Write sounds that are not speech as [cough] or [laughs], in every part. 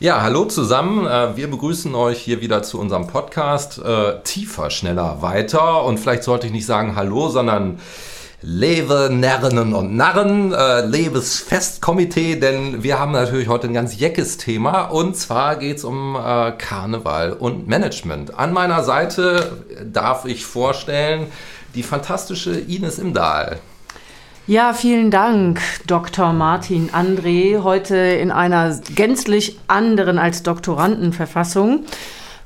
Ja, hallo zusammen. Äh, wir begrüßen euch hier wieder zu unserem Podcast äh, Tiefer, schneller, weiter. Und vielleicht sollte ich nicht sagen Hallo, sondern Lebe Närrinnen und Narren, äh, Lebesfestkomitee, denn wir haben natürlich heute ein ganz jeckes Thema und zwar geht es um äh, Karneval und Management. An meiner Seite darf ich vorstellen die fantastische Ines Imdahl. Ja, vielen Dank, Dr. Martin André, heute in einer gänzlich anderen als Doktorandenverfassung.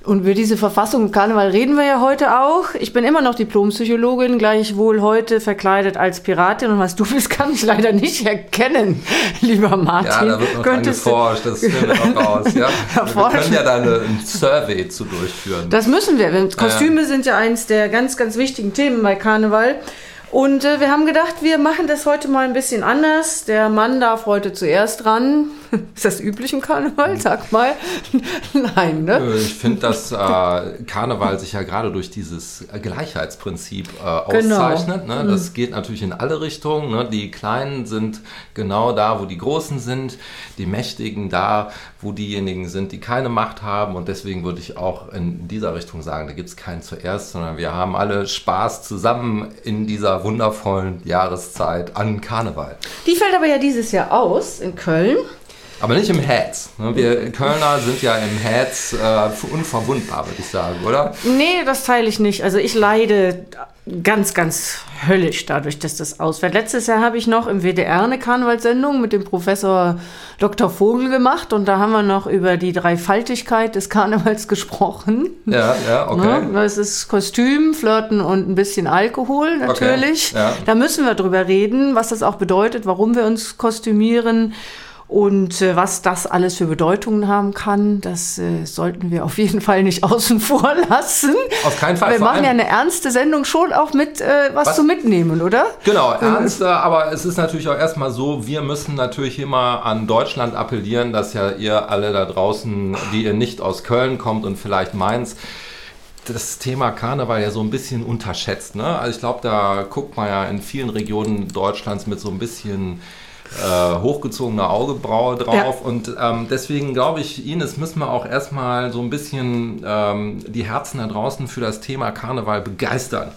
Und über diese Verfassung im Karneval reden wir ja heute auch. Ich bin immer noch Diplompsychologin, gleichwohl heute verkleidet als Piratin. Und was du bist, kann ich leider nicht erkennen, [laughs] lieber Martin. Ja, da wird noch Könntest geforscht, das [laughs] finden wir noch raus. Ja? wir können ja da eine, ein Survey zu durchführen. Das müssen wir. Kostüme ja. sind ja eins der ganz, ganz wichtigen Themen bei Karneval. Und äh, wir haben gedacht, wir machen das heute mal ein bisschen anders. Der Mann darf heute zuerst ran. [laughs] Ist das üblich im Karneval? Sag mal. [laughs] Nein, ne? Ich finde, dass äh, Karneval sich ja gerade durch dieses Gleichheitsprinzip äh, genau. auszeichnet. Genau. Ne? Das mhm. geht natürlich in alle Richtungen. Ne? Die Kleinen sind genau da, wo die Großen sind. Die Mächtigen da, wo diejenigen sind, die keine Macht haben. Und deswegen würde ich auch in dieser Richtung sagen, da gibt es keinen zuerst, sondern wir haben alle Spaß zusammen in dieser wundervollen Jahreszeit an Karneval. Die fällt aber ja dieses Jahr aus in Köln. Aber nicht im Herz. Ne? Wir Kölner sind ja im Herz äh, unverwundbar, würde ich sagen, oder? Nee, das teile ich nicht. Also ich leide ganz, ganz höllisch dadurch, dass das ausfällt. Letztes Jahr habe ich noch im WDR eine Karnevalssendung mit dem Professor Dr. Vogel gemacht und da haben wir noch über die Dreifaltigkeit des Karnevals [laughs] gesprochen. Ja, ja, okay. Ne? Das ist Kostüm, Flirten und ein bisschen Alkohol natürlich. Okay, ja. Da müssen wir drüber reden, was das auch bedeutet, warum wir uns kostümieren und äh, was das alles für Bedeutungen haben kann, das äh, sollten wir auf jeden Fall nicht [laughs] außen vor lassen. Auf keinen Fall. Wir machen ja eine ernste Sendung schon auch mit äh, was, was, zu mitnehmen, oder? Genau, ernst, aber es ist natürlich auch erstmal so, wir müssen natürlich immer an Deutschland appellieren, dass ja ihr alle da draußen, die ihr nicht aus Köln kommt und vielleicht Mainz, das Thema Karneval ja so ein bisschen unterschätzt. Ne? Also ich glaube, da guckt man ja in vielen Regionen Deutschlands mit so ein bisschen äh, hochgezogene Augebraue drauf. Ja. Und ähm, deswegen glaube ich, Ines, müssen wir auch erstmal so ein bisschen ähm, die Herzen da draußen für das Thema Karneval begeistern.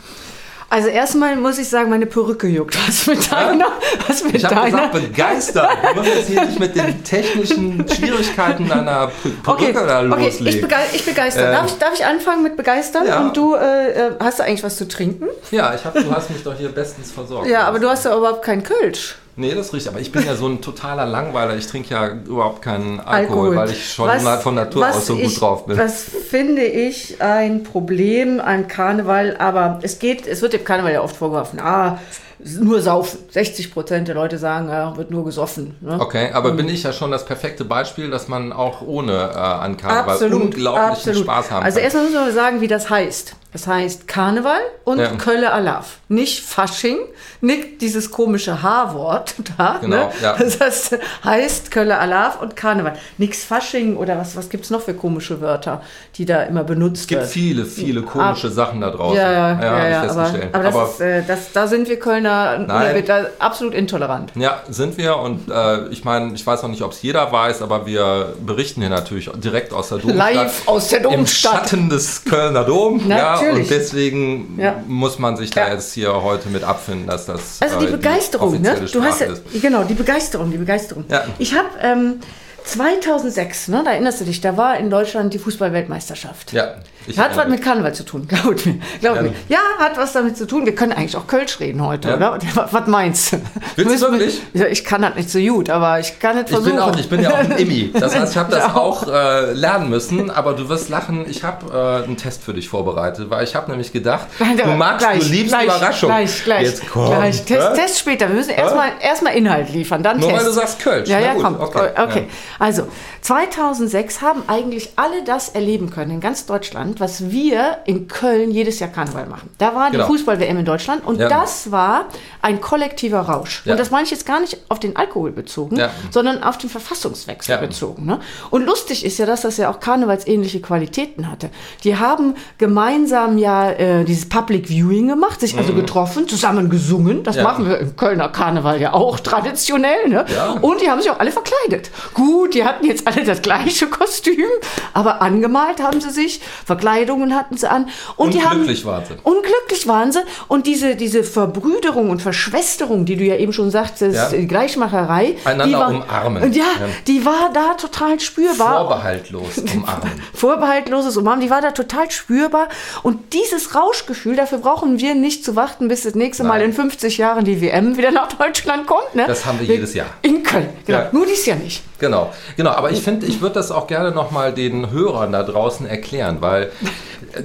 Also erstmal muss ich sagen, meine Perücke juckt. Was mit deiner? Was mit ich habe gesagt, begeistert. Wir müssen jetzt hier nicht mit den technischen Schwierigkeiten deiner Perücke okay, da loslegen. Okay, ich, bege ich begeister. Ähm, darf, ich, darf ich anfangen mit begeistern? Ja. Und du, äh, äh, hast du eigentlich was zu trinken? Ja, ich hab, du hast mich doch hier bestens versorgt. Ja, aber du hast ja überhaupt keinen Kölsch. Nee, das riecht, aber ich bin ja so ein totaler Langweiler. Ich trinke ja überhaupt keinen Alkohol, Alkohol. weil ich schon was, von Natur aus so ich, gut drauf bin. Das finde ich ein Problem am Karneval, aber es geht, es wird dem Karneval ja oft vorgeworfen, ah, nur saufen. 60 Prozent der Leute sagen, ja, wird nur gesoffen. Ne? Okay, aber Und bin ich ja schon das perfekte Beispiel, dass man auch ohne äh, an Karneval absolut, unglaublichen absolut. Spaß haben also kann. Also erstmal müssen wir sagen, wie das heißt. Das heißt Karneval und ja. Kölle Alaf. Nicht Fasching, nicht dieses komische H-Wort [laughs] da. Genau, ne? ja. Das heißt, heißt Kölle Alaf und Karneval. Nix Fasching oder was, was gibt es noch für komische Wörter, die da immer benutzt werden? Es gibt viele, viele komische Ab, Sachen da draußen. Ja, ja, ja, ja aber, aber, das aber ist, äh, das, da sind wir Kölner nein, da absolut intolerant. Ja, sind wir und äh, ich meine, ich weiß noch nicht, ob es jeder weiß, aber wir berichten hier natürlich direkt aus der Domstadt. Live aus der Domstadt. Im Schatten des Kölner Dom. ja. Und deswegen ja. muss man sich da ja. jetzt hier heute mit abfinden, dass das also die äh, Begeisterung, die ne? Du hast ja, genau die Begeisterung, die Begeisterung. Ich habe ähm, 2006, ne, da erinnerst du dich, da war in Deutschland die Fußballweltmeisterschaft. Ja. hat was mit Karneval zu tun, [laughs] glaub mir. Glaub ja. mir. Ja, hat was damit zu tun. Wir können eigentlich auch Kölsch reden heute, ja. oder? [laughs] Was, meinst du? Willst du wirklich? Ich kann das nicht so gut, aber ich kann es versuchen. Ich bin, auch, ich bin ja auch ein Immi. Das heißt, ich habe [laughs] das auch äh, lernen müssen, aber du wirst lachen. Ich habe äh, einen Test für dich vorbereitet, weil ich habe nämlich gedacht, du magst, gleich, du liebst gleich, Überraschung. Gleich, gleich. Jetzt komm. Gleich. Test, Test, später. Wir müssen erstmal erst Inhalt liefern, dann Nur Test. weil du sagst Kölsch. Ja, ja, komm. Okay. okay. Also, 2006 haben eigentlich alle das erleben können in ganz Deutschland, was wir in Köln jedes Jahr Karneval machen. Da war die genau. Fußball-WM in Deutschland und ja. das war ein kollektiver Rausch. Ja. Und das meine ich jetzt gar nicht auf den Alkohol bezogen, ja. sondern auf den Verfassungswechsel bezogen. Ne? Und lustig ist ja, dass das ja auch karnevalsähnliche Qualitäten hatte. Die haben gemeinsam ja äh, dieses Public Viewing gemacht, sich also mhm. getroffen, zusammen gesungen. Das machen wir im Kölner Karneval ja auch traditionell. Ne? Und die haben sich auch alle verkleidet. Gut gut, die hatten jetzt alle das gleiche Kostüm, aber angemalt haben sie sich, Verkleidungen hatten sie an. Und, und die glücklich waren sie. Unglücklich waren sie. Und diese, diese Verbrüderung und Verschwesterung, die du ja eben schon sagtest, ja. die Gleichmacherei. Einander die war, umarmen. Ja, ja, die war da total spürbar. Vorbehaltlos [laughs] umarmen. Vorbehaltloses Umarmen, die war da total spürbar. Und dieses Rauschgefühl, dafür brauchen wir nicht zu warten, bis das nächste Nein. Mal in 50 Jahren die WM wieder nach Deutschland kommt. Ne? Das haben wir jedes Jahr. In Köln, genau. Ja. Nur dies Jahr nicht. Genau, genau. Aber ich finde, ich würde das auch gerne nochmal den Hörern da draußen erklären, weil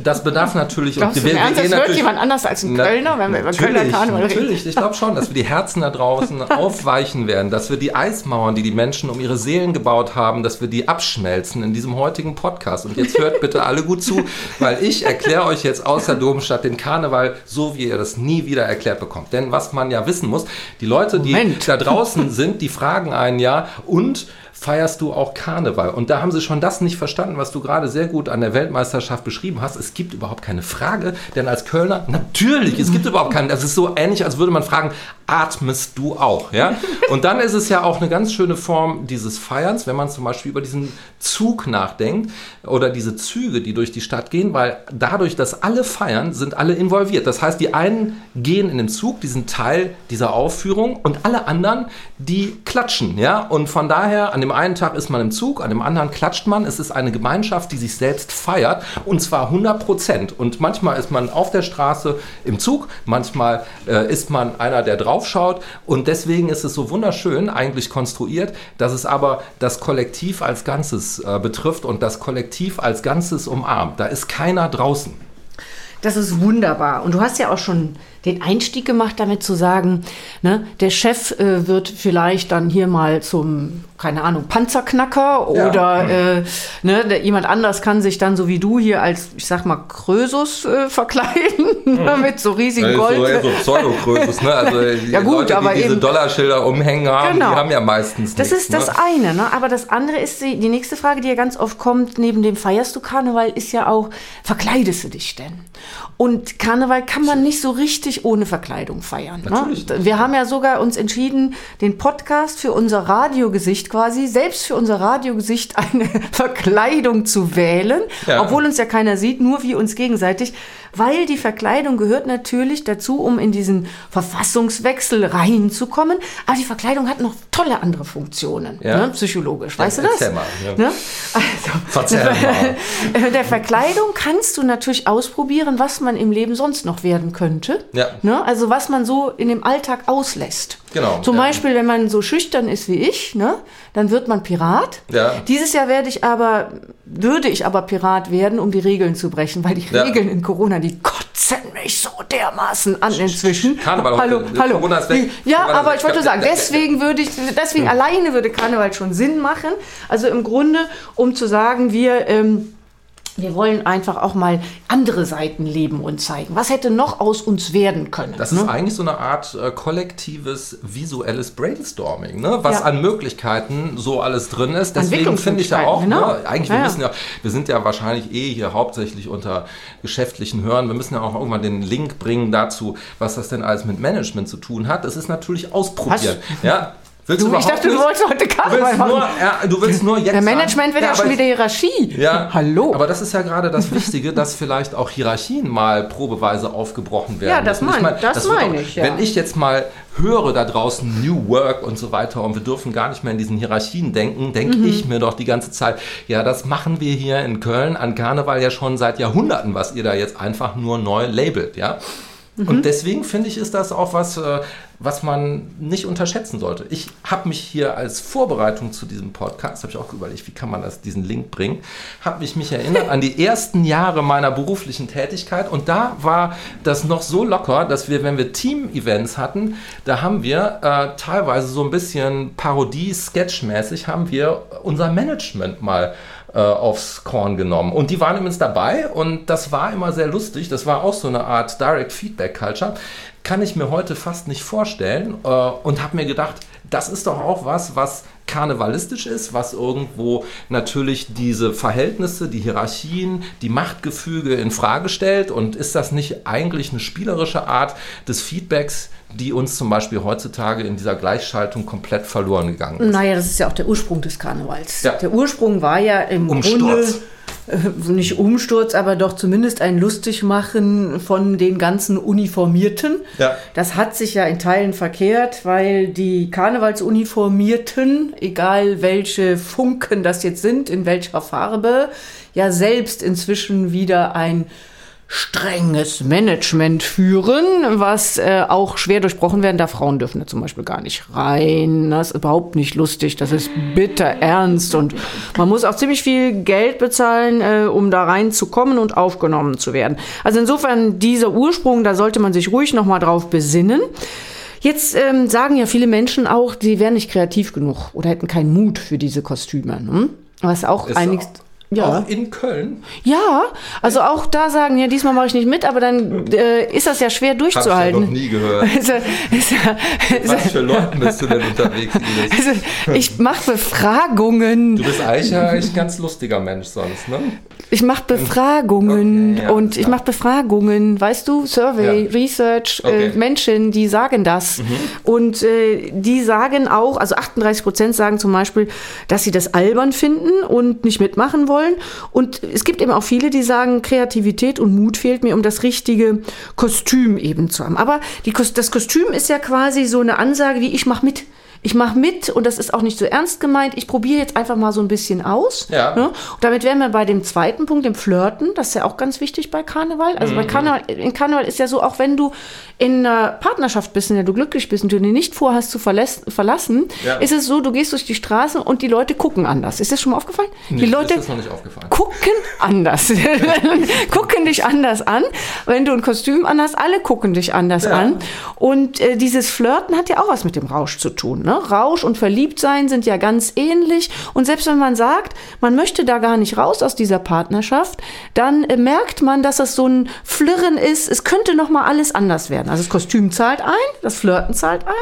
das bedarf natürlich. Glaubst und wir, wir Ernst, das hört jemand anders als ein Kölner, wenn wir über Kölner Karneval reden? Natürlich, ich glaube schon, dass wir die Herzen da draußen [laughs] aufweichen werden, dass wir die Eismauern, die die Menschen um ihre Seelen gebaut haben, dass wir die abschmelzen in diesem heutigen Podcast. Und jetzt hört bitte alle gut zu, weil ich erkläre euch jetzt aus der Domstadt den Karneval so, wie ihr das nie wieder erklärt bekommt. Denn was man ja wissen muss, die Leute, die Moment. da draußen sind, die fragen einen ja und feierst du auch Karneval. Und da haben sie schon das nicht verstanden, was du gerade sehr gut an der Weltmeisterschaft beschrieben hast. Es gibt überhaupt keine Frage, denn als Kölner, natürlich, es gibt überhaupt keinen. Das ist so ähnlich, als würde man fragen, atmest du auch? Ja? [laughs] Und dann ist es ja auch eine ganz schöne Form dieses Feierns, wenn man zum Beispiel über diesen Zug nachdenkt oder diese Züge, die durch die Stadt gehen, weil dadurch, dass alle feiern, sind alle involviert. Das heißt, die einen gehen in den Zug, diesen Teil dieser Aufführung und alle anderen, die klatschen. Ja? Und von daher, an dem einen Tag ist man im Zug, an dem anderen klatscht man. Es ist eine Gemeinschaft, die sich selbst feiert und zwar 100 Prozent. Und manchmal ist man auf der Straße im Zug, manchmal äh, ist man einer, der draufschaut. Und deswegen ist es so wunderschön eigentlich konstruiert, dass es aber das Kollektiv als Ganzes äh, betrifft und das Kollektiv als Ganzes umarmt. Da ist keiner draußen. Das ist wunderbar. Und du hast ja auch schon den Einstieg gemacht, damit zu sagen, ne, der Chef äh, wird vielleicht dann hier mal zum, keine Ahnung, Panzerknacker oder ja. äh, ne, der, jemand anders kann sich dann so wie du hier als, ich sag mal, Krösus äh, verkleiden [laughs] mhm. mit so riesigen Gold. So, so Pseudo-Krösus, ne? Also [laughs] ja, gut, Leute, die aber diese eben, Dollarschilder umhängen haben, genau. die haben ja meistens Das nichts, ist das ne? eine, ne? aber das andere ist die, die nächste Frage, die ja ganz oft kommt, neben dem feierst du Karneval, ist ja auch, verkleidest du dich denn? Und Karneval kann man nicht so richtig ohne Verkleidung feiern. Ne? Wir haben ja sogar uns entschieden, den Podcast für unser Radiogesicht quasi, selbst für unser Radiogesicht eine [laughs] Verkleidung zu wählen, ja. obwohl uns ja keiner sieht, nur wir uns gegenseitig weil die Verkleidung gehört natürlich dazu, um in diesen Verfassungswechsel reinzukommen. Aber die Verkleidung hat noch tolle andere Funktionen, ja. ne, psychologisch. Weißt ja, du das? Mal, ja. ne? also, mal. [laughs] der Verkleidung kannst du natürlich ausprobieren, was man im Leben sonst noch werden könnte. Ja. Ne? Also was man so in dem Alltag auslässt. Genau. Zum. Beispiel, wenn man so schüchtern ist wie ich, ne, dann wird man Pirat. Ja. Dieses Jahr werde ich aber, würde ich aber Pirat werden, um die Regeln zu brechen, weil die. Regeln in Corona, die kotzen mich so dermaßen an inzwischen. Karneval, hallo, hallo. Corona ist weg. Ja, Corona aber ich wollte sagen, deswegen würde ich, deswegen hm. alleine würde Karneval schon Sinn machen. Also im Grunde, um zu sagen, wir ähm, wir wollen einfach auch mal andere Seiten leben und zeigen. Was hätte noch aus uns werden können? Das ne? ist eigentlich so eine Art äh, kollektives visuelles Brainstorming, ne? was ja. an Möglichkeiten so alles drin ist. Deswegen finde ich ja auch, genau. ne? eigentlich, ja, wir, müssen ja, wir sind ja wahrscheinlich eh hier hauptsächlich unter geschäftlichen Hören. Wir müssen ja auch irgendwann den Link bringen dazu, was das denn alles mit Management zu tun hat. Das ist natürlich ausprobieren. Ja, Willst du, ich dachte, nicht? du wolltest heute Karneval machen. Nur, ja, du willst nur jetzt. Der Management wird ja, schon wieder Hierarchie. Ja, hallo. Aber das ist ja gerade das [laughs] Wichtige, dass vielleicht auch Hierarchien mal probeweise aufgebrochen werden. Ja, das meine ich. Mein, das mein ich ja. Wenn ich jetzt mal höre da draußen New Work und so weiter und wir dürfen gar nicht mehr in diesen Hierarchien denken, denke mhm. ich mir doch die ganze Zeit, ja, das machen wir hier in Köln an Karneval ja schon seit Jahrhunderten, was ihr da jetzt einfach nur neu labelt, ja. Und mhm. deswegen finde ich, ist das auch was, äh, was man nicht unterschätzen sollte. Ich habe mich hier als Vorbereitung zu diesem Podcast, habe ich auch überlegt, wie kann man das, diesen Link bringen, habe ich mich erinnert an die [laughs] ersten Jahre meiner beruflichen Tätigkeit und da war das noch so locker, dass wir, wenn wir Team-Events hatten, da haben wir äh, teilweise so ein bisschen Parodie-Sketch-mäßig, haben wir unser Management mal äh, aufs Korn genommen. Und die waren übrigens dabei und das war immer sehr lustig. Das war auch so eine Art Direct Feedback Culture kann ich mir heute fast nicht vorstellen äh, und habe mir gedacht, das ist doch auch was, was karnevalistisch ist, was irgendwo natürlich diese Verhältnisse, die Hierarchien, die Machtgefüge in Frage stellt? Und ist das nicht eigentlich eine spielerische Art des Feedbacks, die uns zum Beispiel heutzutage in dieser Gleichschaltung komplett verloren gegangen ist? Naja, das ist ja auch der Ursprung des Karnevals. Ja. Der Ursprung war ja im Umsturz. Grunde nicht Umsturz, aber doch zumindest ein Lustigmachen von den ganzen Uniformierten. Ja. Das hat sich ja in Teilen verkehrt, weil die Karnevalsuniformierten, egal welche Funken das jetzt sind, in welcher Farbe, ja selbst inzwischen wieder ein strenges Management führen, was äh, auch schwer durchbrochen werden darf. Frauen dürfen da zum Beispiel gar nicht rein. Das ist überhaupt nicht lustig. Das ist bitter ernst und man muss auch ziemlich viel Geld bezahlen, äh, um da reinzukommen und aufgenommen zu werden. Also insofern dieser Ursprung, da sollte man sich ruhig noch mal drauf besinnen. Jetzt ähm, sagen ja viele Menschen auch, sie wären nicht kreativ genug oder hätten keinen Mut für diese Kostüme. Hm? Was auch einiges. Ja. Auch in Köln? Ja, also auch da sagen, ja, diesmal mache ich nicht mit, aber dann äh, ist das ja schwer durchzuhalten. Hab ich ja noch nie gehört. Ist ja, ist Was für Leute bist du denn unterwegs, Also, ich mache Befragungen. Du bist eigentlich ein ganz lustiger Mensch sonst, ne? Ich mache Befragungen okay, ja, und ich mache Befragungen, weißt du, Survey, ja. Research, äh, okay. äh, Menschen, die sagen das. Mhm. Und äh, die sagen auch, also 38 Prozent sagen zum Beispiel, dass sie das albern finden und nicht mitmachen wollen wollen. Und es gibt eben auch viele, die sagen, Kreativität und Mut fehlt mir, um das richtige Kostüm eben zu haben. Aber die, das Kostüm ist ja quasi so eine Ansage wie, ich mache mit ich mache mit und das ist auch nicht so ernst gemeint. Ich probiere jetzt einfach mal so ein bisschen aus. Ja. Ne? Und damit wären wir bei dem zweiten Punkt, dem Flirten. Das ist ja auch ganz wichtig bei Karneval. Also mhm. bei Karneval, in Karneval ist ja so, auch wenn du in einer Partnerschaft bist, in der du glücklich bist und du die nicht vorhast zu verlassen, ja. ist es so, du gehst durch die Straße und die Leute gucken anders. Ist das schon mal aufgefallen? Nee, die Leute gucken anders. [laughs] gucken dich anders an. Wenn du ein Kostüm anhast, alle gucken dich anders ja. an. Und äh, dieses Flirten hat ja auch was mit dem Rausch zu tun. Ne? Rausch und Verliebtsein sind ja ganz ähnlich. Und selbst wenn man sagt, man möchte da gar nicht raus aus dieser Partnerschaft, dann äh, merkt man, dass es so ein Flirren ist. Es könnte noch mal alles anders werden. Also das Kostüm zahlt ein, das Flirten zahlt ein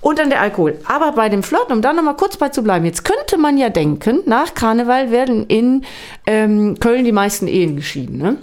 und dann der Alkohol. Aber bei dem Flirten, um da nochmal kurz bei zu bleiben, jetzt könnte man ja denken, nach Karneval werden in ähm, Köln die meisten Ehen geschieden. Ne?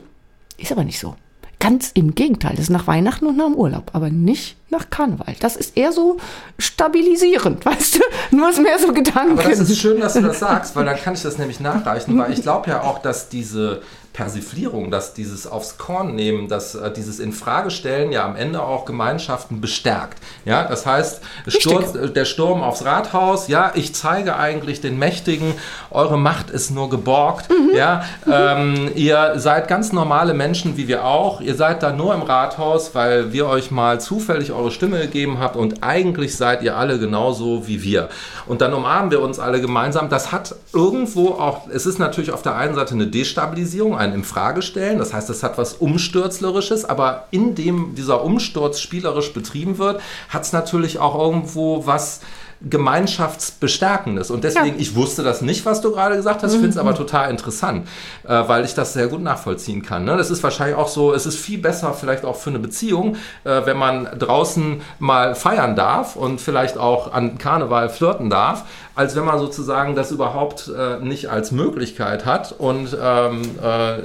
Ist aber nicht so. Ganz im Gegenteil, das ist nach Weihnachten und nach dem Urlaub, aber nicht nach Karneval. Das ist eher so stabilisierend, [laughs] weißt du? Nur ist mehr so Gedanken. Aber das ist schön, dass du das sagst, weil dann kann ich das nämlich nachreichen, weil ich glaube ja auch, dass diese Persiflierung, dass dieses aufs Korn nehmen, dass äh, dieses Infragestellen ja am Ende auch Gemeinschaften bestärkt. Ja, das heißt, Sturz, äh, der Sturm aufs Rathaus, ja, ich zeige eigentlich den Mächtigen, eure Macht ist nur geborgt. Mhm. Ja, mhm. Ähm, ihr seid ganz normale Menschen wie wir auch. Ihr seid da nur im Rathaus, weil wir euch mal zufällig eure Stimme gegeben habt und eigentlich seid ihr alle genauso wie wir. Und dann umarmen wir uns alle gemeinsam. Das hat irgendwo auch, es ist natürlich auf der einen Seite eine Destabilisierung, ein Infragestellen. Das heißt, es hat was Umstürzlerisches, aber indem dieser Umsturz spielerisch betrieben wird, hat es natürlich auch irgendwo was Gemeinschaftsbestärkendes. Und deswegen, ja. ich wusste das nicht, was du gerade gesagt hast, ich finde es aber mhm. total interessant, äh, weil ich das sehr gut nachvollziehen kann. Ne? Das ist wahrscheinlich auch so, es ist viel besser vielleicht auch für eine Beziehung, äh, wenn man draußen mal feiern darf und vielleicht auch an Karneval flirten darf, als wenn man sozusagen das überhaupt äh, nicht als Möglichkeit hat und ähm, äh,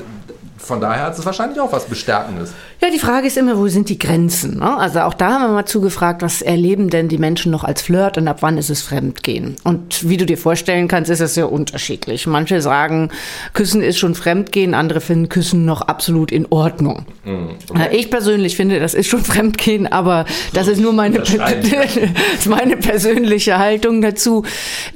von daher hat es wahrscheinlich auch was Bestärkendes. Ja, die Frage ist immer, wo sind die Grenzen? Ne? Also auch da haben wir mal zugefragt, was erleben denn die Menschen noch als Flirt und ab wann ist es Fremdgehen? Und wie du dir vorstellen kannst, ist es sehr unterschiedlich. Manche sagen, Küssen ist schon Fremdgehen, andere finden Küssen noch absolut in Ordnung. Mm, okay. Ich persönlich finde, das ist schon Fremdgehen, aber das ist nur meine, [laughs] ist meine persönliche Haltung dazu.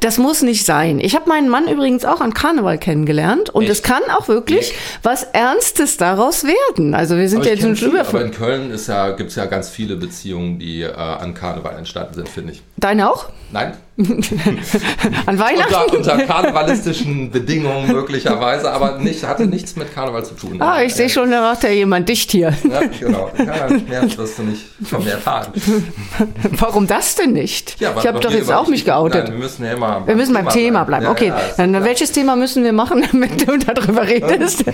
Das muss nicht sein. Ich habe meinen Mann übrigens auch an Karneval kennengelernt und Echt? es kann auch wirklich Echt? was Ernstes daraus werden. Also wir sind aber ja jetzt schon über. Aber in Köln ja, gibt es ja ganz viele Beziehungen, die äh, an Karneval entstanden sind, finde ich. Deine auch? Nein. [laughs] An Weihnachten? Unter, unter, karnevalistischen Bedingungen möglicherweise, aber nicht, hatte nichts mit Karneval zu tun. Ah, ich sehe schon, da macht ja jemand dicht hier. Ja, genau. Ja, mehr wirst du nicht von mir erfahren. [laughs] Warum das denn nicht? Ja, ich habe doch jetzt auch mich geoutet. Nein, wir müssen ja immer Wir müssen beim Thema, Thema bleiben. Okay, dann welches Thema müssen wir machen, [laughs] damit du darüber redest?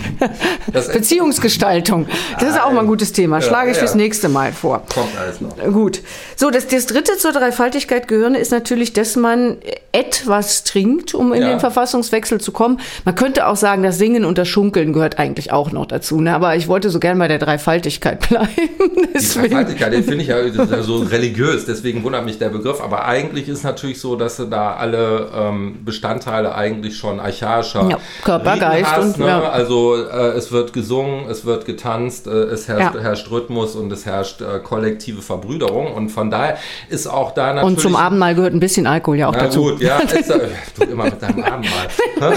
Beziehungsgestaltung. Das ist auch mal ein gutes Thema. Schlage ich fürs nächste Mal vor. Kommt alles noch. Gut. So, das, das dritte zur Dreifaltigkeit gehören ist natürlich das, dass man etwas trinkt, um in ja. den Verfassungswechsel zu kommen. Man könnte auch sagen, das Singen und das Schunkeln gehört eigentlich auch noch dazu. Ne? Aber ich wollte so gern bei der Dreifaltigkeit [laughs] bleiben. Die Dreifaltigkeit, den finde ich ja so religiös, deswegen wundert mich der Begriff. Aber eigentlich ist natürlich so, dass du da alle ähm, Bestandteile eigentlich schon archaischer ja, Körper, Geist hast, und ne? ja. Also äh, es wird gesungen, es wird getanzt, äh, es herrscht, ja. herrscht, Rhythmus und es herrscht äh, kollektive Verbrüderung. Und von daher ist auch da natürlich... Und zum Abendmahl gehört ein bisschen Alkohol ja auch dazu. Gut, ja, [laughs] ist, du immer mit deinem Abendmahl. [laughs]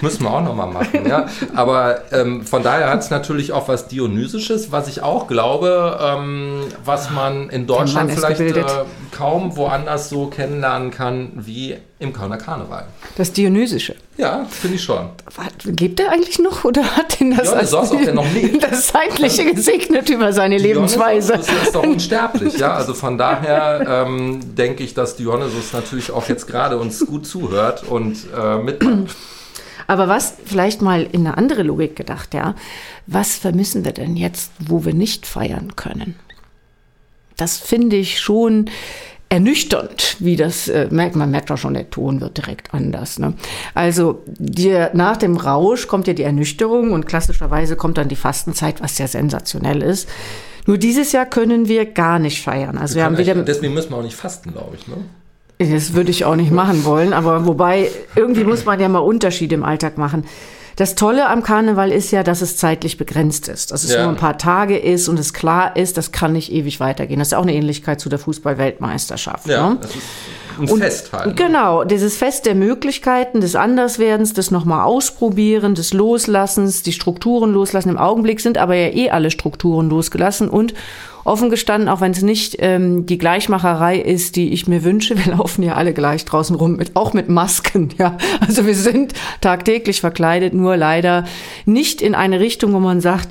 Müssen wir auch nochmal machen, ja. Aber ähm, von daher hat es natürlich auch was Dionysisches, was ich auch glaube, ähm, was man in Deutschland vielleicht äh, kaum woanders so kennenlernen kann wie im Kölner Karneval. Das Dionysische. Ja, finde ich schon. Lebt er eigentlich noch oder hat ihn das, als, als noch [laughs] das Zeitliche gesegnet über seine Dionysus Lebensweise? Das ist doch unsterblich, ja. Also von daher ähm, denke ich, dass Dionysus natürlich auch jetzt gerade uns gut zuhört und äh, mitmacht. Aber was vielleicht mal in eine andere Logik gedacht, ja, was vermissen wir denn jetzt, wo wir nicht feiern können? Das finde ich schon ernüchternd, wie das äh, merkt man merkt auch schon, der Ton wird direkt anders. Ne? Also dir, nach dem Rausch kommt ja die Ernüchterung und klassischerweise kommt dann die Fastenzeit, was ja sensationell ist. Nur dieses Jahr können wir gar nicht feiern. Also wir, wir haben wieder deswegen müssen wir auch nicht fasten, glaube ich. Ne? Das würde ich auch nicht machen wollen, aber wobei irgendwie muss man ja mal Unterschiede im Alltag machen. Das Tolle am Karneval ist ja, dass es zeitlich begrenzt ist. Dass es ja. nur ein paar Tage ist und es klar ist, das kann nicht ewig weitergehen. Das ist auch eine Ähnlichkeit zu der Fußball-Weltmeisterschaft. Ja, ne? Ein und, Fest halt. Ne? Genau, dieses Fest der Möglichkeiten, des Anderswerdens, des nochmal Ausprobieren, des Loslassens, die Strukturen loslassen. Im Augenblick sind aber ja eh alle Strukturen losgelassen und offen gestanden, auch wenn es nicht ähm, die Gleichmacherei ist, die ich mir wünsche, wir [laughs] laufen ja alle gleich draußen rum, mit, auch mit Masken, ja. Also wir sind tagtäglich verkleidet, nur leider nicht in eine Richtung, wo man sagt,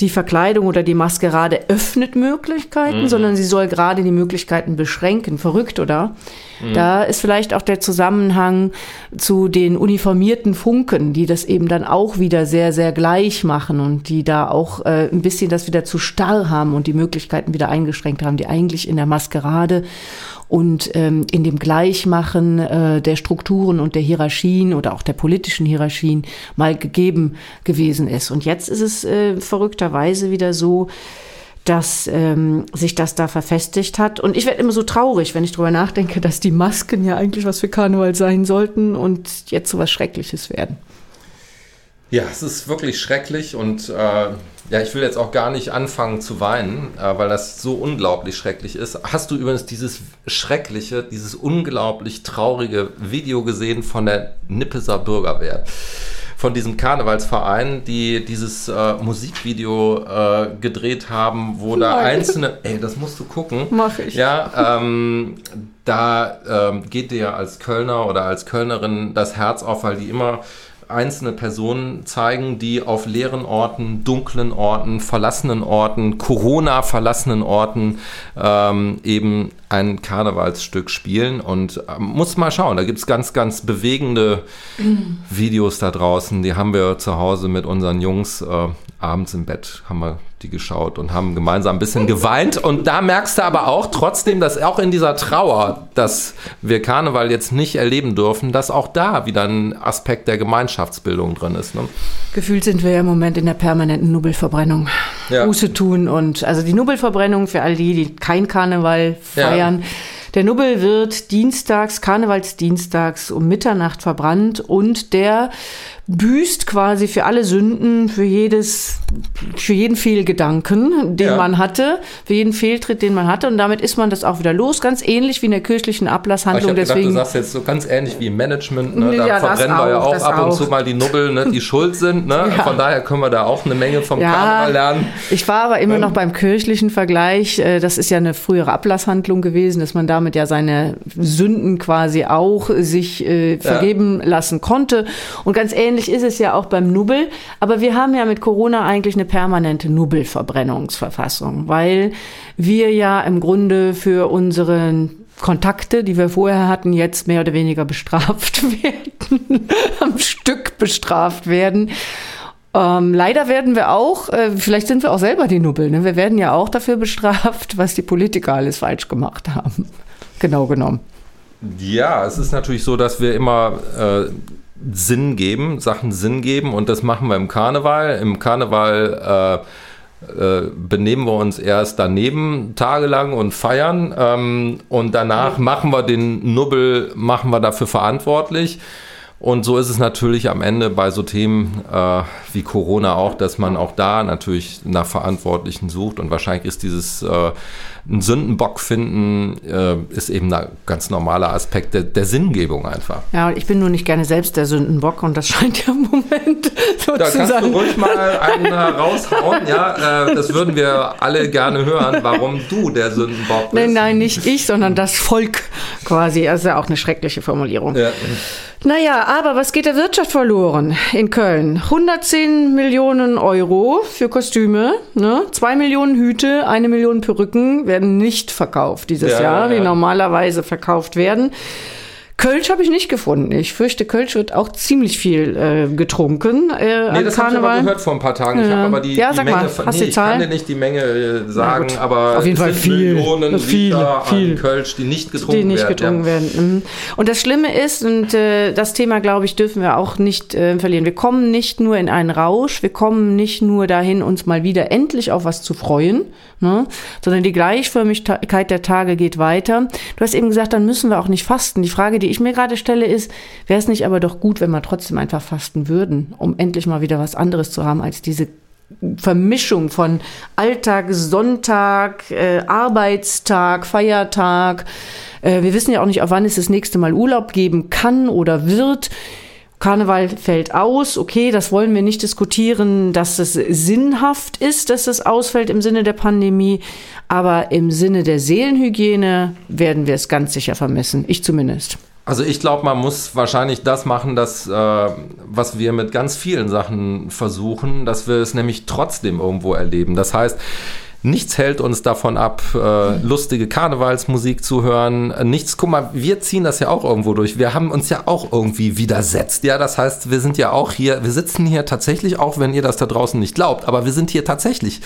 die Verkleidung oder die Maskerade öffnet Möglichkeiten, mhm. sondern sie soll gerade die Möglichkeiten beschränken. Verrückt, oder? Mhm. Da ist vielleicht auch der Zusammenhang zu den uniformierten Funken, die das eben dann auch wieder sehr, sehr gleich machen und die da auch äh, ein bisschen das wieder zu starr haben und die Möglichkeiten wieder eingeschränkt haben, die eigentlich in der Maskerade und ähm, in dem Gleichmachen äh, der Strukturen und der Hierarchien oder auch der politischen Hierarchien mal gegeben gewesen ist. Und jetzt ist es äh, verrückterweise wieder so, dass ähm, sich das da verfestigt hat. Und ich werde immer so traurig, wenn ich darüber nachdenke, dass die Masken ja eigentlich was für Karneval sein sollten und jetzt so was Schreckliches werden. Ja, es ist wirklich schrecklich und äh, ja, ich will jetzt auch gar nicht anfangen zu weinen, äh, weil das so unglaublich schrecklich ist. Hast du übrigens dieses schreckliche, dieses unglaublich traurige Video gesehen von der Nippeser Bürgerwehr? Von diesem Karnevalsverein, die dieses äh, Musikvideo äh, gedreht haben, wo da Nein. einzelne, ey, das musst du gucken. Mach ich. Ja, [laughs] ähm, da ähm, geht dir als Kölner oder als Kölnerin das Herz auf, weil die immer einzelne Personen zeigen, die auf leeren Orten, dunklen Orten, verlassenen Orten, Corona-verlassenen Orten ähm, eben ein Karnevalsstück spielen. Und äh, muss mal schauen, da gibt es ganz, ganz bewegende. [clears throat] Videos da draußen. Die haben wir zu Hause mit unseren Jungs äh, abends im Bett, haben wir die geschaut und haben gemeinsam ein bisschen geweint. Und da merkst du aber auch trotzdem, dass auch in dieser Trauer, dass wir Karneval jetzt nicht erleben dürfen, dass auch da wieder ein Aspekt der Gemeinschaftsbildung drin ist. Ne? Gefühlt sind wir ja im Moment in der permanenten Nubbelverbrennung. Ja. Buße tun und also die Nubbelverbrennung für all die, die kein Karneval feiern. Ja. Der Nubbel wird dienstags, Karnevalsdienstags um Mitternacht verbrannt und der büßt quasi für alle Sünden, für jedes, für jeden Fehlgedanken, den ja. man hatte, für jeden Fehltritt, den man hatte. Und damit ist man das auch wieder los. Ganz ähnlich wie in der kirchlichen Ablasshandlung. Ich Deswegen, gedacht, du sagst jetzt so ganz ähnlich wie im Management. Ne? Da ja, verbrennen wir ja auch ab und auch. zu mal die Nubbel, ne? die schuld sind. Ne? [laughs] Ja. Von daher können wir da auch eine Menge vom ja, Karneval lernen. Ich war aber immer ähm. noch beim kirchlichen Vergleich. Äh, das ist ja eine frühere Ablasshandlung gewesen, dass man damit ja seine Sünden quasi auch sich äh, vergeben lassen konnte. Und ganz ähnlich ist es ja auch beim Nubbel, aber wir haben ja mit Corona eigentlich eine permanente Nubbelverbrennungsverfassung, weil wir ja im Grunde für unsere Kontakte, die wir vorher hatten, jetzt mehr oder weniger bestraft [laughs] werden, am Stück bestraft werden. Ähm, leider werden wir auch, äh, vielleicht sind wir auch selber die Nubbel, ne? wir werden ja auch dafür bestraft, was die Politiker alles falsch gemacht haben. Genau genommen. Ja, es ist natürlich so, dass wir immer äh, Sinn geben, Sachen Sinn geben und das machen wir im Karneval. Im Karneval äh, äh, benehmen wir uns erst daneben tagelang und feiern ähm, und danach machen wir den Nubbel, machen wir dafür verantwortlich. Und so ist es natürlich am Ende bei so Themen äh, wie Corona auch, dass man auch da natürlich nach Verantwortlichen sucht. Und wahrscheinlich ist dieses äh, ein Sündenbock finden, äh, ist eben ein ganz normaler Aspekt der, der, Sinngebung einfach. Ja, ich bin nur nicht gerne selbst der Sündenbock und das [laughs] scheint ja im Moment so da zu sein. Da kannst du ruhig mal einen [laughs] raushauen. Ja, äh, das würden wir alle gerne hören, warum du der Sündenbock bist. Nein, nein, nicht ich, sondern das Volk quasi. Das ist ja auch eine schreckliche Formulierung. Ja. Naja, aber was geht der Wirtschaft verloren in Köln? 110 Millionen Euro für Kostüme, ne? 2 Millionen Hüte, eine Million Perücken werden nicht verkauft dieses ja, Jahr, ja. die normalerweise verkauft werden. Kölsch habe ich nicht gefunden. Ich fürchte, Kölsch wird auch ziemlich viel äh, getrunken äh, nee, das habe ich aber gehört vor ein paar Tagen. Ich habe aber die, ja, die sag Menge, mal, hast nee, ich kann dir nicht die Menge äh, sagen, aber auf jeden Fall viel, Millionen viel, Liter viel, an Kölsch, die nicht getrunken die nicht werden. Getrunken werden. Mhm. Und das Schlimme ist, und äh, das Thema, glaube ich, dürfen wir auch nicht äh, verlieren. Wir kommen nicht nur in einen Rausch, wir kommen nicht nur dahin, uns mal wieder endlich auf was zu freuen, ne? sondern die Gleichförmigkeit der Tage geht weiter. Du hast eben gesagt, dann müssen wir auch nicht fasten. Die Frage, die ich mir gerade stelle, ist, wäre es nicht aber doch gut, wenn wir trotzdem einfach fasten würden, um endlich mal wieder was anderes zu haben als diese Vermischung von Alltag, Sonntag, äh, Arbeitstag, Feiertag. Äh, wir wissen ja auch nicht, auf wann es das nächste Mal Urlaub geben kann oder wird. Karneval fällt aus, okay, das wollen wir nicht diskutieren, dass es sinnhaft ist, dass es ausfällt im Sinne der Pandemie, aber im Sinne der Seelenhygiene werden wir es ganz sicher vermissen, ich zumindest. Also ich glaube, man muss wahrscheinlich das machen, dass, äh, was wir mit ganz vielen Sachen versuchen, dass wir es nämlich trotzdem irgendwo erleben. Das heißt, Nichts hält uns davon ab, äh, lustige Karnevalsmusik zu hören. Nichts, guck mal, wir ziehen das ja auch irgendwo durch. Wir haben uns ja auch irgendwie widersetzt. Ja, das heißt, wir sind ja auch hier, wir sitzen hier tatsächlich, auch wenn ihr das da draußen nicht glaubt, aber wir sind hier tatsächlich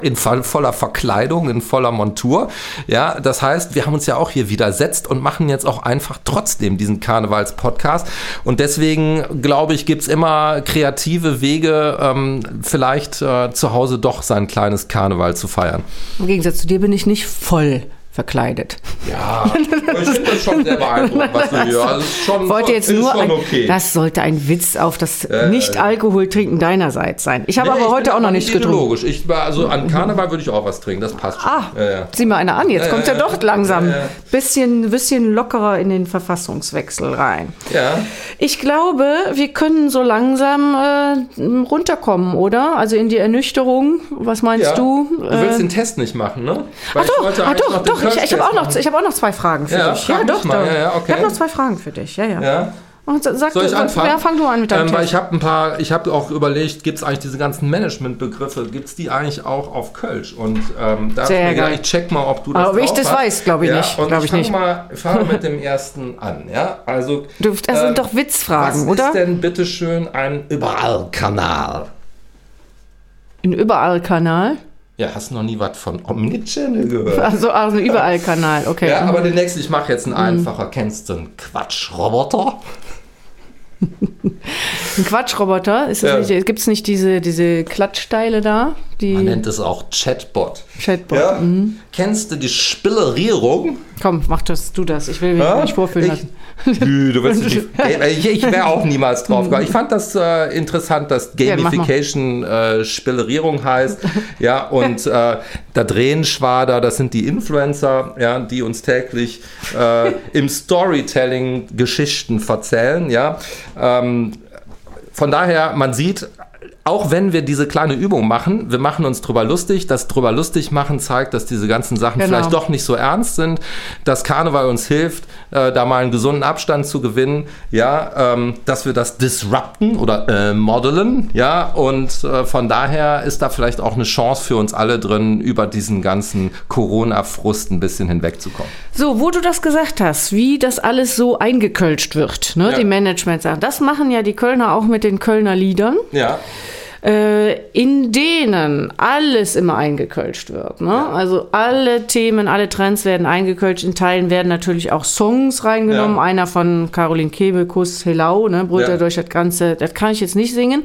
in voller Verkleidung, in voller Montur. Ja, das heißt, wir haben uns ja auch hier widersetzt und machen jetzt auch einfach trotzdem diesen Karnevals-Podcast. Und deswegen, glaube ich, gibt es immer kreative Wege, ähm, vielleicht äh, zu Hause doch sein kleines Karneval zu feiern feiern. Im Gegensatz zu dir bin ich nicht voll verkleidet. Ja, [laughs] ich finde das schon sehr beeindruckend, was du [laughs] hier. Also schon, Wollte jetzt nur ein, okay. Das sollte ein Witz auf das äh, Nicht-Alkohol-Trinken deinerseits sein. Ich habe nee, aber heute auch noch nichts getrunken. Logisch. Ich war, also an Karneval würde ich auch was trinken, das passt schon. Ah, ja, ja. sieh mal einer an, jetzt ja, kommt er doch langsam. Bisschen, bisschen lockerer in den Verfassungswechsel rein. Ja. Ich glaube, wir können so langsam äh, runterkommen, oder? Also in die Ernüchterung. Was meinst du? Du willst äh, den Test nicht machen, ne? Weil ach doch, ach doch, doch ich, ich habe auch, noch, hab auch noch zwei Fragen für ja, dich. Ja, doch, doch. Ja, ja, okay. Ich habe noch zwei Fragen für dich. Ja, ja. ja. Und sag Soll ich du, anfangen? Ja, fang du an mit deinem ähm, Weil ich habe ein paar, ich habe auch überlegt, gibt es eigentlich diese ganzen Managementbegriffe, gibt es die eigentlich auch auf Kölsch? Und ähm, da Sehr geil. ich check mal, ob du das Aber ich das hast. weiß, glaube ich ja, nicht. Und ich, ich fange mal, [laughs] fang mit dem ersten an. Ja? Also, du, das sind ähm, doch Witzfragen, was oder? Was ist denn bitteschön ein Überallkanal? Ein Überallkanal? Ja, hast du noch nie was von Omnichannel gehört? Also, also überall Kanal, okay. Ja, aber den nächsten, ich mache jetzt einen mhm. einfacher. Kennst du einen Quatschroboter? [laughs] Ein Quatschroboter? Ja. Gibt es nicht diese, diese Klatschteile da? Die Man nennt es auch Chatbot. Chatbot. Ja? Mhm. Kennst du die Spillerierung? Komm, mach das, du das. Ich will mich ja? nicht vorführen lassen. Nö, du willst [laughs] nicht. Ich, ich wäre auch niemals drauf gekommen. Ich fand das äh, interessant, dass Gamification äh, Spillerierung heißt. [laughs] Ja, und äh, da drehen Schwader, das sind die Influencer, ja, die uns täglich äh, im Storytelling Geschichten erzählen. Ja. Ähm, von daher, man sieht, auch wenn wir diese kleine Übung machen, wir machen uns drüber lustig. Das drüber lustig machen zeigt, dass diese ganzen Sachen genau. vielleicht doch nicht so ernst sind, dass Karneval uns hilft, äh, da mal einen gesunden Abstand zu gewinnen, ja, ähm, dass wir das disrupten oder äh, modellen, ja, und äh, von daher ist da vielleicht auch eine Chance für uns alle drin, über diesen ganzen Corona-Frust ein bisschen hinwegzukommen. So, wo du das gesagt hast, wie das alles so eingekölscht wird, ne, ja. die Management-Sachen, das machen ja die Kölner auch mit den Kölner Liedern. Ja. Äh, in denen alles immer eingekölscht wird. Ne? Ja. Also alle Themen, alle Trends werden eingekölscht. In Teilen werden natürlich auch Songs reingenommen. Ja. Einer von Caroline Kebekus, Helau, ne? Brüllt ja. durch das Ganze. Das kann ich jetzt nicht singen,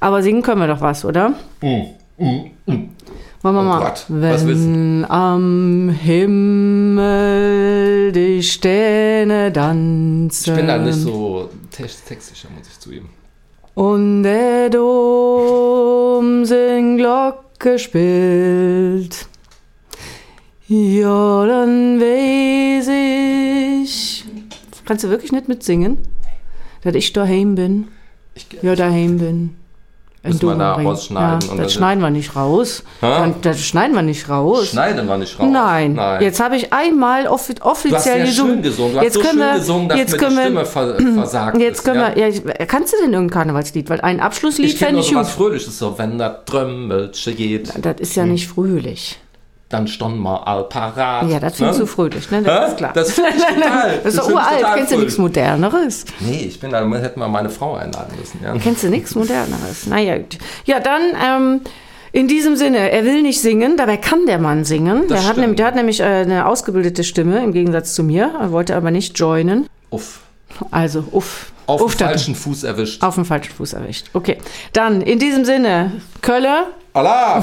aber singen können wir doch was, oder? Mm, mm, mm. Wollen wir oh mal. Gott, Wenn am Himmel die Sterne tanzen. Ich bin da nicht so textsicher, muss ich zugeben. Und der Dom sin Glocke spielt. Ja, dann weiß ich. Kannst du wirklich nicht mitsingen? Dass ich daheim bin. Ich, ja, daheim bin. Müssen wir da rausschneiden. Ja, das schneiden wir nicht raus. Dann, das schneiden wir nicht raus. Schneiden wir nicht raus? Nein. Nein. Jetzt habe ich einmal offi offiziell du hast gesungen. Schön gesungen. Du jetzt hast so schön wir, gesungen, dass jetzt mir die Stimme ver [clears throat] versagt Jetzt ist, können ja? wir, ja, kannst du denn irgendein Karnevalslied? Weil ein Abschlusslied fände ich gut. Ich Fröhliches, so wenn das Trömmelche geht. Das ist ja hm. nicht frühlich dann standen wir all parat. Ja, das findest ne? du fröhlich, ne? Das Hä? ist klar. Das ich [laughs] total. das ist doch uralt. Kennst du nichts Moderneres? Nee, ich bin da, hätten wir meine Frau einladen müssen. Ja. Kennst du nichts Moderneres? Naja, gut. Ja, dann, ähm, in diesem Sinne, er will nicht singen, dabei kann der Mann singen. Der hat, nämlich, der hat, nämlich, eine ausgebildete Stimme, im Gegensatz zu mir. Er wollte aber nicht joinen. Uff. Also, uff. Auf uff, den falschen Fuß erwischt. Auf den falschen Fuß erwischt. Okay. Dann, in diesem Sinne, Kölle. Allah!